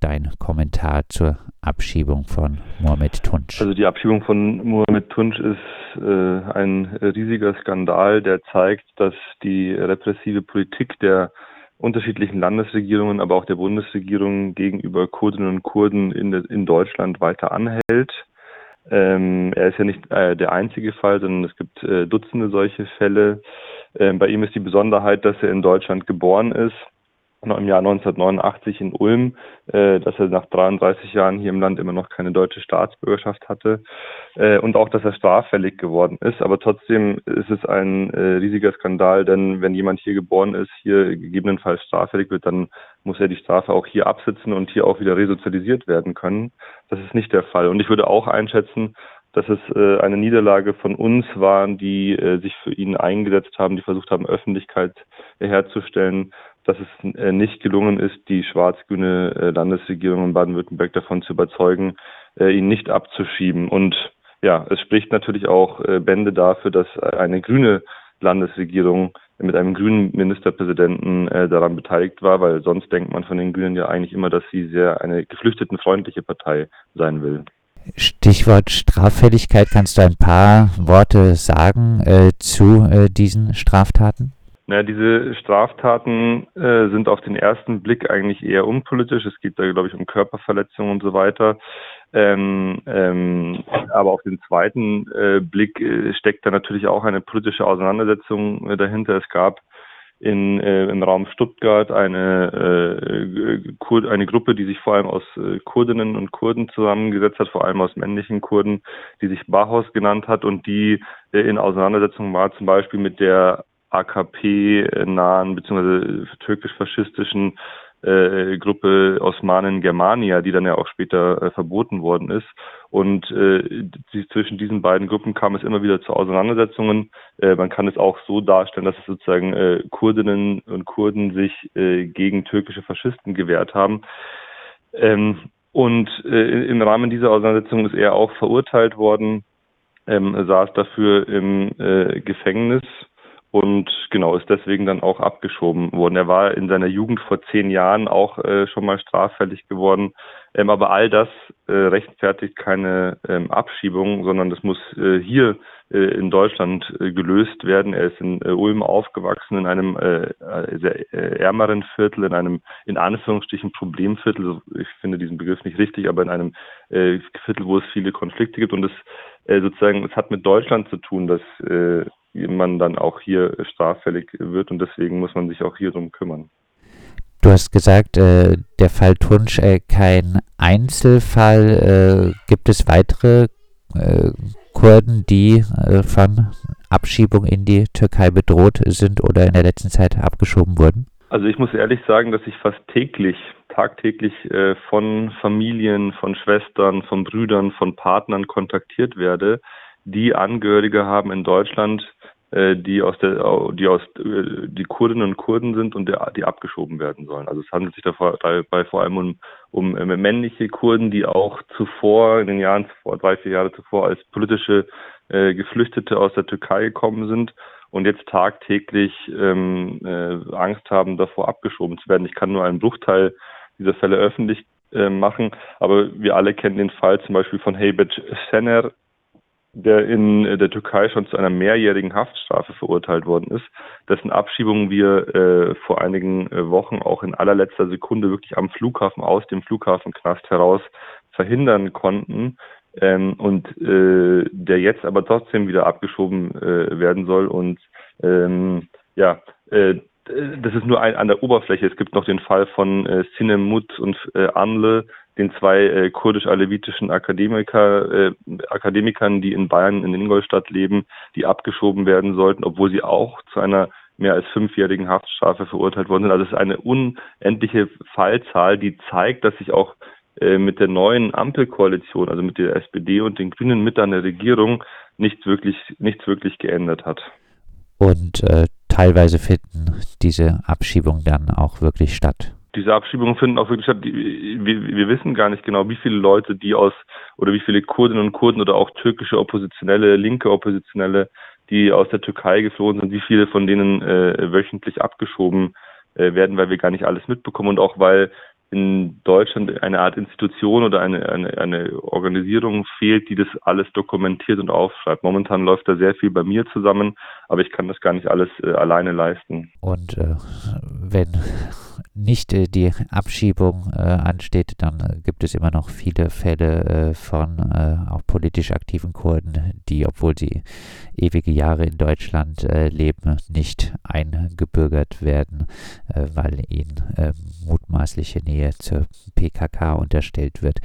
dein Kommentar zur Abschiebung von Mohamed Tunç? Also die Abschiebung von Mohamed Tunç ist äh, ein riesiger Skandal, der zeigt, dass die repressive Politik der unterschiedlichen Landesregierungen, aber auch der Bundesregierung gegenüber Kurdinnen und Kurden in, in Deutschland weiter anhält. Ähm, er ist ja nicht äh, der einzige Fall, sondern es gibt äh, Dutzende solche Fälle. Ähm, bei ihm ist die Besonderheit, dass er in Deutschland geboren ist im Jahr 1989 in Ulm, äh, dass er nach 33 Jahren hier im Land immer noch keine deutsche Staatsbürgerschaft hatte äh, und auch, dass er straffällig geworden ist. Aber trotzdem ist es ein äh, riesiger Skandal, denn wenn jemand hier geboren ist, hier gegebenenfalls straffällig wird, dann muss er die Strafe auch hier absitzen und hier auch wieder resozialisiert werden können. Das ist nicht der Fall. Und ich würde auch einschätzen, dass es äh, eine Niederlage von uns waren, die äh, sich für ihn eingesetzt haben, die versucht haben, Öffentlichkeit herzustellen, dass es äh, nicht gelungen ist, die schwarz-grüne äh, Landesregierung in Baden-Württemberg davon zu überzeugen, äh, ihn nicht abzuschieben. Und ja, es spricht natürlich auch Bände dafür, dass eine grüne Landesregierung mit einem grünen Ministerpräsidenten daran beteiligt war, weil sonst denkt man von den Grünen ja eigentlich immer, dass sie sehr eine geflüchtetenfreundliche Partei sein will. Stichwort Straffälligkeit, kannst du ein paar Worte sagen äh, zu äh, diesen Straftaten? Naja, diese Straftaten äh, sind auf den ersten Blick eigentlich eher unpolitisch. Es geht da, glaube ich, um Körperverletzungen und so weiter. Ähm, ähm, aber auf den zweiten äh, Blick äh, steckt da natürlich auch eine politische Auseinandersetzung äh, dahinter. Es gab in, äh, im Raum Stuttgart eine, äh, eine Gruppe, die sich vor allem aus Kurdinnen und Kurden zusammengesetzt hat, vor allem aus männlichen Kurden, die sich Bauhaus genannt hat und die in Auseinandersetzung war zum Beispiel mit der AKP-nahen bzw. türkisch-faschistischen äh, Gruppe Osmanen Germania, die dann ja auch später äh, verboten worden ist. Und äh, die, zwischen diesen beiden Gruppen kam es immer wieder zu Auseinandersetzungen. Äh, man kann es auch so darstellen, dass es sozusagen äh, Kurdinnen und Kurden sich äh, gegen türkische Faschisten gewehrt haben. Ähm, und äh, im Rahmen dieser Auseinandersetzung ist er auch verurteilt worden, ähm, saß dafür im äh, Gefängnis und genau ist deswegen dann auch abgeschoben worden. Er war in seiner Jugend vor zehn Jahren auch äh, schon mal straffällig geworden, ähm, aber all das äh, rechtfertigt keine ähm, Abschiebung, sondern das muss äh, hier äh, in Deutschland äh, gelöst werden. Er ist in äh, Ulm aufgewachsen, in einem sehr ärmeren Viertel, in einem in Anführungsstrichen Problemviertel. Ich finde diesen Begriff nicht richtig, aber in einem Viertel, wo es viele Konflikte gibt und es sozusagen, es hat mit Deutschland zu tun, dass äh, man dann auch hier straffällig wird und deswegen muss man sich auch hier drum kümmern. Du hast gesagt, äh, der Fall Tunsch äh, kein Einzelfall. Äh, gibt es weitere äh, Kurden, die äh, von Abschiebung in die Türkei bedroht sind oder in der letzten Zeit abgeschoben wurden? Also ich muss ehrlich sagen, dass ich fast täglich, tagtäglich äh, von Familien, von Schwestern, von Brüdern, von Partnern kontaktiert werde, die Angehörige haben in Deutschland, die aus der, die aus, äh, die Kurdinnen und Kurden sind und der, die abgeschoben werden sollen. Also es handelt sich dabei vor allem um, um äh, männliche Kurden, die auch zuvor, in den Jahren zuvor, drei, vier Jahre zuvor, als politische äh, Geflüchtete aus der Türkei gekommen sind und jetzt tagtäglich ähm, äh, Angst haben, davor abgeschoben zu werden. Ich kann nur einen Bruchteil dieser Fälle öffentlich äh, machen, aber wir alle kennen den Fall zum Beispiel von Heybet Sener, der in der Türkei schon zu einer mehrjährigen Haftstrafe verurteilt worden ist, dessen Abschiebung wir äh, vor einigen äh, Wochen auch in allerletzter Sekunde wirklich am Flughafen aus dem Flughafenknast heraus verhindern konnten ähm, und äh, der jetzt aber trotzdem wieder abgeschoben äh, werden soll und ähm, ja, äh, das ist nur ein, an der Oberfläche. Es gibt noch den Fall von äh, Sinemut und äh, Anle, den zwei äh, kurdisch-alevitischen Akademiker, äh, Akademikern, die in Bayern in Ingolstadt leben, die abgeschoben werden sollten, obwohl sie auch zu einer mehr als fünfjährigen Haftstrafe verurteilt worden sind. Also es ist eine unendliche Fallzahl, die zeigt, dass sich auch äh, mit der neuen Ampelkoalition, also mit der SPD und den Grünen mit an der Regierung, nichts wirklich, nichts wirklich geändert hat. Und äh, teilweise finden diese Abschiebungen dann auch wirklich statt diese Abschiebungen finden auch wirklich statt. Wir, wir, wissen gar nicht genau, wie viele Leute, die aus oder wie viele Kurdinnen und Kurden oder auch türkische Oppositionelle, linke Oppositionelle, die aus der Türkei geflohen sind, wie viele von denen äh, wöchentlich abgeschoben äh, werden, weil wir gar nicht alles mitbekommen und auch weil in Deutschland eine Art Institution oder eine, eine, eine Organisierung fehlt, die das alles dokumentiert und aufschreibt. Momentan läuft da sehr viel bei mir zusammen, aber ich kann das gar nicht alles äh, alleine leisten. Und äh, wenn nicht äh, die Abschiebung äh, ansteht, dann äh, gibt es immer noch viele Fälle äh, von auch politisch aktiven Kurden, die, obwohl sie ewige Jahre in Deutschland leben, nicht eingebürgert werden, weil ihnen mutmaßliche Nähe zur PKK unterstellt wird.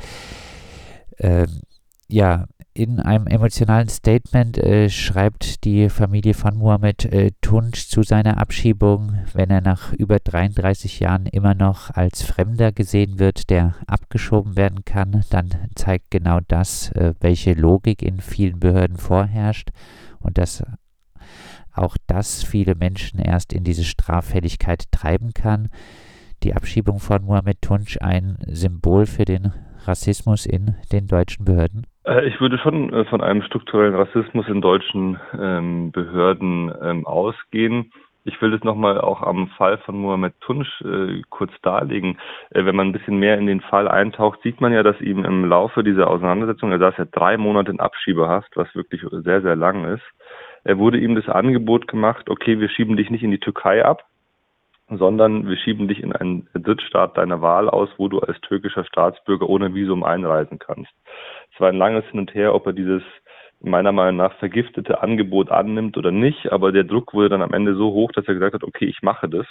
Ähm, ja, in einem emotionalen Statement äh, schreibt die Familie von Mohammed äh, Tunç zu seiner Abschiebung, wenn er nach über 33 Jahren immer noch als Fremder gesehen wird, der abgeschoben werden kann, dann zeigt genau das, äh, welche Logik in vielen Behörden vorherrscht und dass auch das viele Menschen erst in diese Straffälligkeit treiben kann. Die Abschiebung von Mohammed Tunç ein Symbol für den Rassismus in den deutschen Behörden? Äh, ich würde schon äh, von einem strukturellen Rassismus in deutschen ähm, Behörden ähm, ausgehen. Ich will das nochmal auch am Fall von Mohamed Tunsch äh, kurz darlegen. Äh, wenn man ein bisschen mehr in den Fall eintaucht, sieht man ja, dass ihm im Laufe dieser Auseinandersetzung, er saß ja drei Monate in Abschiebehaft, was wirklich sehr, sehr lang ist, er wurde ihm das Angebot gemacht, okay, wir schieben dich nicht in die Türkei ab, sondern wir schieben dich in einen Drittstaat deiner Wahl aus, wo du als türkischer Staatsbürger ohne Visum einreisen kannst. Es war ein langes Hin und Her, ob er dieses meiner Meinung nach vergiftete Angebot annimmt oder nicht, aber der Druck wurde dann am Ende so hoch, dass er gesagt hat, okay, ich mache das.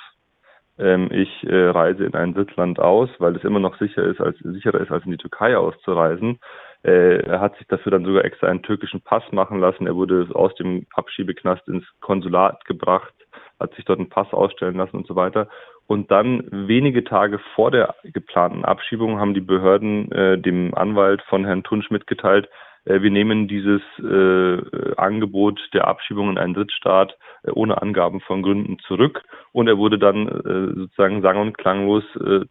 Ähm, ich äh, reise in ein Drittland aus, weil es immer noch sicher ist, als, sicherer ist, als in die Türkei auszureisen. Äh, er hat sich dafür dann sogar extra einen türkischen Pass machen lassen. Er wurde aus dem Abschiebeknast ins Konsulat gebracht hat sich dort einen Pass ausstellen lassen und so weiter. Und dann wenige Tage vor der geplanten Abschiebung haben die Behörden äh, dem Anwalt von Herrn Tunsch mitgeteilt, äh, wir nehmen dieses äh, Angebot der Abschiebung in einen Drittstaat äh, ohne Angaben von Gründen zurück. Und er wurde dann äh, sozusagen sang- und klanglos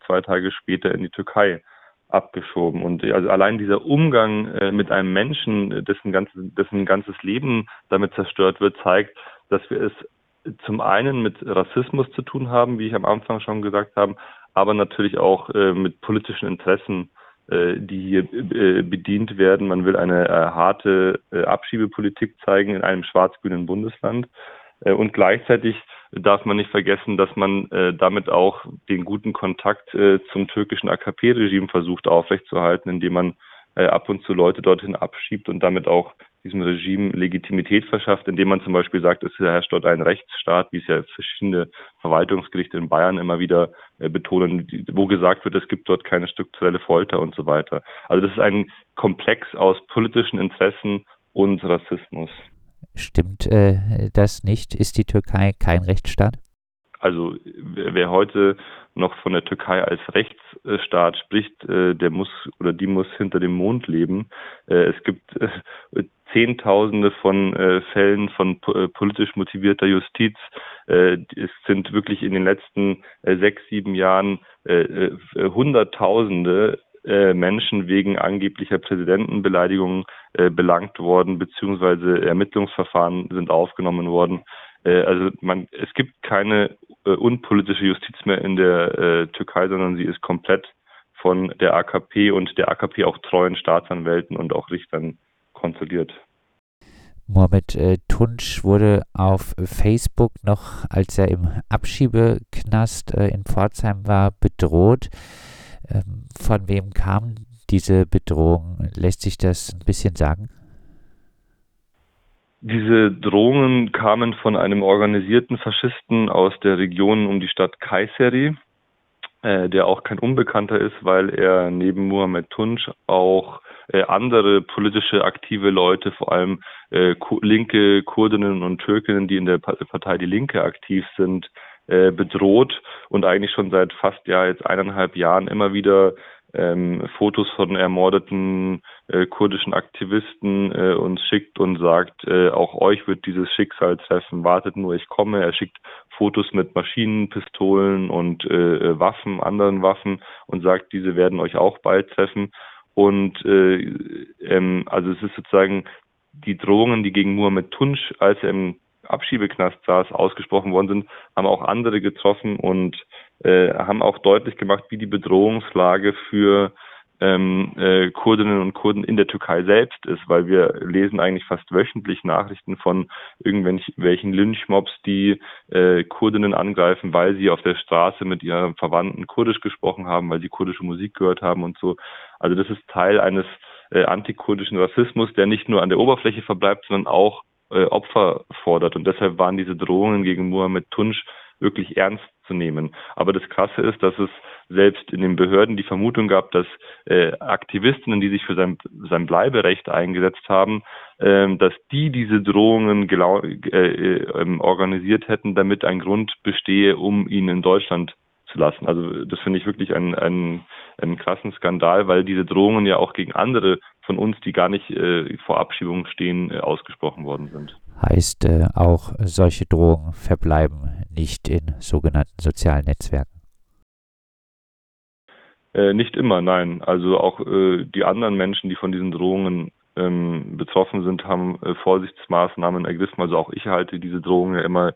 zwei Tage später in die Türkei abgeschoben. Und also allein dieser Umgang mit einem Menschen, dessen ganzes, dessen ganzes Leben damit zerstört wird, zeigt, dass wir es zum einen mit Rassismus zu tun haben, wie ich am Anfang schon gesagt habe, aber natürlich auch äh, mit politischen Interessen, äh, die hier äh, bedient werden. Man will eine äh, harte äh, Abschiebepolitik zeigen in einem schwarz-grünen Bundesland. Äh, und gleichzeitig darf man nicht vergessen, dass man damit auch den guten Kontakt zum türkischen AKP-Regime versucht aufrechtzuerhalten, indem man ab und zu Leute dorthin abschiebt und damit auch diesem Regime Legitimität verschafft, indem man zum Beispiel sagt, es herrscht dort ein Rechtsstaat, wie es ja verschiedene Verwaltungsgerichte in Bayern immer wieder äh, betonen, wo gesagt wird, es gibt dort keine strukturelle Folter und so weiter. Also das ist ein Komplex aus politischen Interessen und Rassismus. Stimmt äh, das nicht? Ist die Türkei kein Rechtsstaat? Also wer heute noch von der Türkei als Rechtsstaat spricht, äh, der muss oder die muss hinter dem Mond leben. Äh, es gibt äh, Zehntausende von Fällen von politisch motivierter Justiz. Es sind wirklich in den letzten sechs, sieben Jahren Hunderttausende Menschen wegen angeblicher Präsidentenbeleidigungen belangt worden, beziehungsweise Ermittlungsverfahren sind aufgenommen worden. Also man, es gibt keine äh, unpolitische Justiz mehr in der äh, Türkei, sondern sie ist komplett von der AKP und der AKP auch treuen Staatsanwälten und auch Richtern kontrolliert. Mohamed äh, Tunç wurde auf Facebook noch, als er im Abschiebeknast äh, in Pforzheim war, bedroht. Ähm, von wem kam diese Bedrohung? Lässt sich das ein bisschen sagen? Diese Drohungen kamen von einem organisierten Faschisten aus der Region um die Stadt Kayseri, äh, der auch kein Unbekannter ist, weil er neben Mohamed Tunç auch äh, andere politische aktive Leute, vor allem äh, linke Kurdinnen und Türkinnen, die in der Partei Die Linke aktiv sind, äh, bedroht und eigentlich schon seit fast ja jetzt eineinhalb Jahren immer wieder ähm, Fotos von ermordeten äh, kurdischen Aktivisten äh, uns schickt und sagt, äh, auch euch wird dieses Schicksal treffen, wartet nur, ich komme. Er schickt Fotos mit Maschinen, Pistolen und äh, äh, Waffen, anderen Waffen und sagt, diese werden euch auch bald treffen. Und äh, ähm, also es ist sozusagen die Drohungen, die gegen Muhammad Tunsch, als er im Abschiebeknast saß, ausgesprochen worden sind, haben auch andere getroffen und äh, haben auch deutlich gemacht, wie die Bedrohungslage für ähm, äh, Kurdinnen und Kurden in der Türkei selbst ist, weil wir lesen eigentlich fast wöchentlich Nachrichten von irgendwelchen Lynchmobs, die äh, Kurdinnen angreifen, weil sie auf der Straße mit ihren Verwandten Kurdisch gesprochen haben, weil sie kurdische Musik gehört haben und so. Also das ist Teil eines äh, antikurdischen Rassismus, der nicht nur an der Oberfläche verbleibt, sondern auch äh, Opfer fordert. Und deshalb waren diese Drohungen gegen Mohammed Tunsch wirklich ernst zu nehmen. Aber das Krasse ist, dass es selbst in den Behörden die Vermutung gab, dass äh, Aktivistinnen, die sich für sein, sein Bleiberecht eingesetzt haben, äh, dass die diese Drohungen äh, äh, organisiert hätten, damit ein Grund bestehe, um ihn in Deutschland zu lassen. Also das finde ich wirklich einen, einen, einen krassen Skandal, weil diese Drohungen ja auch gegen andere von uns, die gar nicht äh, vor Abschiebung stehen, äh, ausgesprochen worden sind. Heißt äh, auch, solche Drohungen verbleiben nicht in sogenannten sozialen Netzwerken? Äh, nicht immer, nein. Also auch äh, die anderen Menschen, die von diesen Drohungen ähm, betroffen sind, haben äh, Vorsichtsmaßnahmen ergriffen. Also auch ich halte diese Drohungen ja immer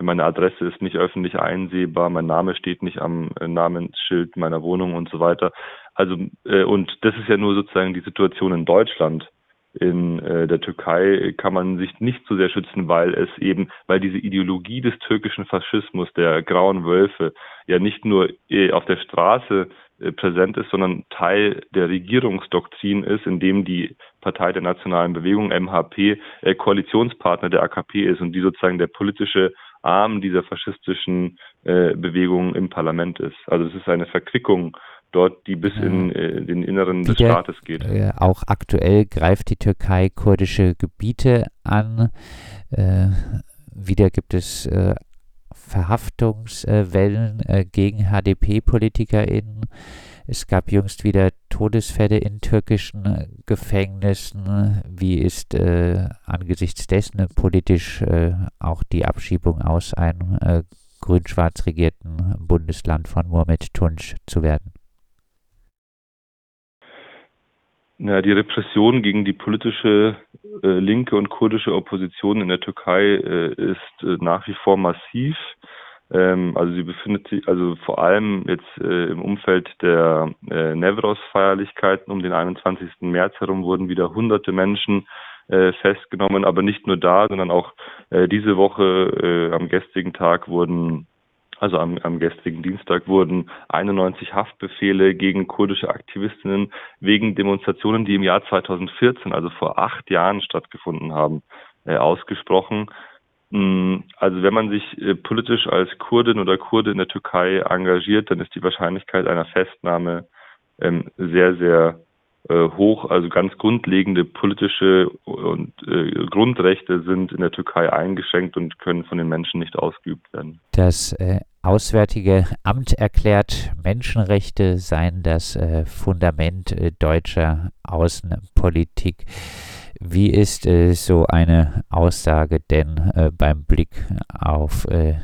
meine Adresse ist nicht öffentlich einsehbar, mein Name steht nicht am äh, Namensschild meiner Wohnung und so weiter. Also äh, und das ist ja nur sozusagen die Situation in Deutschland. In äh, der Türkei kann man sich nicht so sehr schützen, weil es eben, weil diese Ideologie des türkischen Faschismus, der grauen Wölfe, ja nicht nur äh, auf der Straße äh, präsent ist, sondern Teil der Regierungsdoktrin ist, in dem die Partei der Nationalen Bewegung MHP Koalitionspartner der AKP ist und die sozusagen der politische Arm dieser faschistischen Bewegung im Parlament ist. Also es ist eine Verquickung dort, die bis in äh, den Inneren des der, Staates geht. Äh, auch aktuell greift die Türkei kurdische Gebiete an. Äh, wieder gibt es äh, Verhaftungswellen äh, gegen HDP-PolitikerInnen. Es gab jüngst wieder Todesfälle in türkischen Gefängnissen. Wie ist äh, angesichts dessen politisch auch die Abschiebung aus einem grün-schwarz regierten Bundesland von Mohamed Tunç zu werden? Ja, die Repression gegen die politische äh, linke und kurdische Opposition in der Türkei äh, ist äh, nach wie vor massiv. Ähm, also sie befindet sich, also vor allem jetzt äh, im Umfeld der äh, Nevros-Feierlichkeiten um den 21. März herum wurden wieder hunderte Menschen äh, festgenommen, aber nicht nur da, sondern auch diese Woche am gestrigen Tag wurden also am, am gestrigen Dienstag wurden 91 Haftbefehle gegen kurdische Aktivistinnen wegen Demonstrationen, die im Jahr 2014, also vor acht Jahren stattgefunden haben, äh, ausgesprochen. Mm, also wenn man sich äh, politisch als Kurdin oder Kurde in der Türkei engagiert, dann ist die Wahrscheinlichkeit einer Festnahme ähm, sehr, sehr hoch. Also ganz grundlegende politische und äh, Grundrechte sind in der Türkei eingeschränkt und können von den Menschen nicht ausgeübt werden. Das äh, Auswärtige Amt erklärt, Menschenrechte seien das äh, Fundament äh, deutscher Außenpolitik. Wie ist äh, so eine Aussage denn äh, beim Blick auf äh,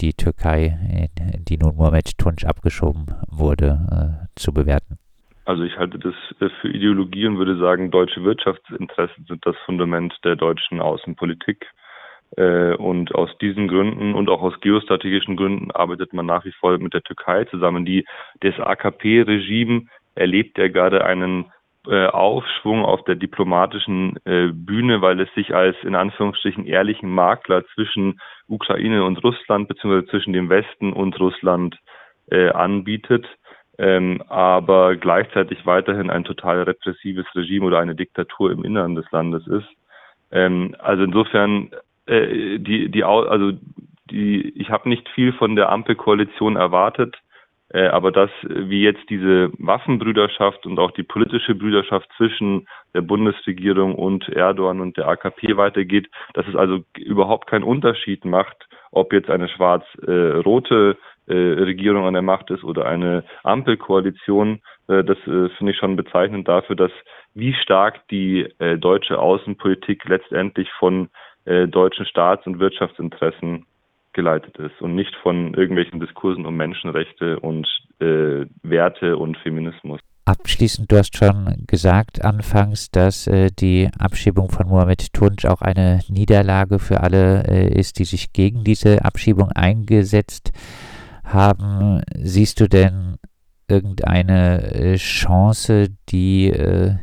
die Türkei, die nun Mohamed Tunç abgeschoben wurde, äh, zu bewerten? Also ich halte das äh, für Ideologie und würde sagen, deutsche Wirtschaftsinteressen sind das Fundament der deutschen Außenpolitik. Äh, und aus diesen Gründen und auch aus geostrategischen Gründen arbeitet man nach wie vor mit der Türkei zusammen. Die, das AKP-Regime erlebt ja gerade einen äh, Aufschwung auf der diplomatischen Bühne, weil es sich als in Anführungsstrichen ehrlichen Makler zwischen Ukraine und Russland beziehungsweise zwischen dem Westen und Russland anbietet, ähm, aber gleichzeitig weiterhin ein total repressives Regime oder eine Diktatur im Inneren des Landes ist. Ähm, also insofern äh, die die also die ich habe nicht viel von der Ampelkoalition erwartet äh, aber dass, wie jetzt diese Waffenbrüderschaft und auch die politische Brüderschaft zwischen der Bundesregierung und Erdogan und der AKP weitergeht, dass es also überhaupt keinen Unterschied macht, ob jetzt eine schwarz-rote äh, Regierung an der Macht ist oder eine Ampelkoalition. Äh, das äh, finde ich schon bezeichnend dafür, dass wie stark die äh, deutsche Außenpolitik letztendlich von äh, deutschen Staats- und Wirtschaftsinteressen geleitet ist und nicht von irgendwelchen Diskursen um Menschenrechte und äh, Werte und Feminismus. Abschließend, du hast schon gesagt anfangs, dass äh, die Abschiebung von Mohamed Tunc auch eine Niederlage für alle äh, ist, die sich gegen diese Abschiebung eingesetzt haben. Siehst du denn irgendeine äh, Chance, die äh,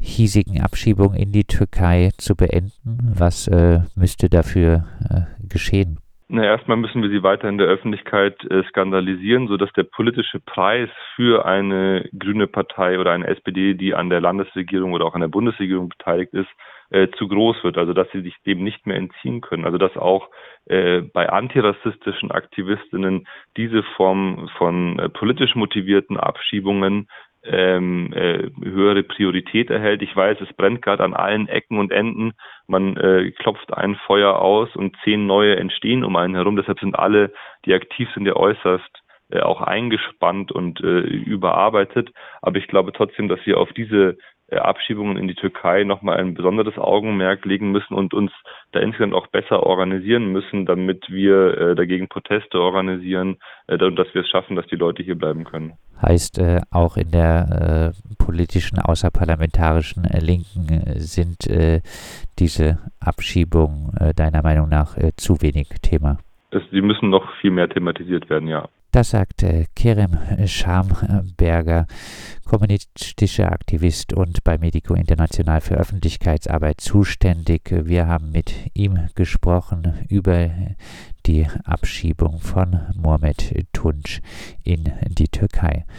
hiesigen Abschiebungen in die Türkei zu beenden? Was äh, müsste dafür äh, geschehen? Na, erstmal müssen wir sie weiter in der Öffentlichkeit äh, skandalisieren, sodass der politische Preis für eine grüne Partei oder eine SPD, die an der Landesregierung oder auch an der Bundesregierung beteiligt ist, äh, zu groß wird. Also dass sie sich dem nicht mehr entziehen können. Also dass auch äh, bei antirassistischen Aktivistinnen diese Form von äh, politisch motivierten Abschiebungen ähm, äh, höhere Priorität erhält. Ich weiß, es brennt gerade an allen Ecken und Enden. Man äh, klopft ein Feuer aus und zehn neue entstehen um einen herum. Deshalb sind alle, die aktiv sind, ja äußerst äh, auch eingespannt und äh, überarbeitet. Aber ich glaube trotzdem, dass wir auf diese Abschiebungen in die Türkei nochmal ein besonderes Augenmerk legen müssen und uns da insgesamt auch besser organisieren müssen, damit wir äh, dagegen Proteste organisieren äh, und dass wir es schaffen, dass die Leute hier bleiben können heißt äh, auch in der äh, politischen, außerparlamentarischen äh, Linken äh, sind äh, diese Abschiebungen äh, deiner Meinung nach zu wenig Thema. Es, die müssen noch viel mehr thematisiert werden, ja. Das sagt Kerem Schamberger, kommunistischer Aktivist und bei Medico International für Öffentlichkeitsarbeit zuständig. Wir haben mit ihm gesprochen über die Abschiebung von Mohamed Tunç in die Türkei.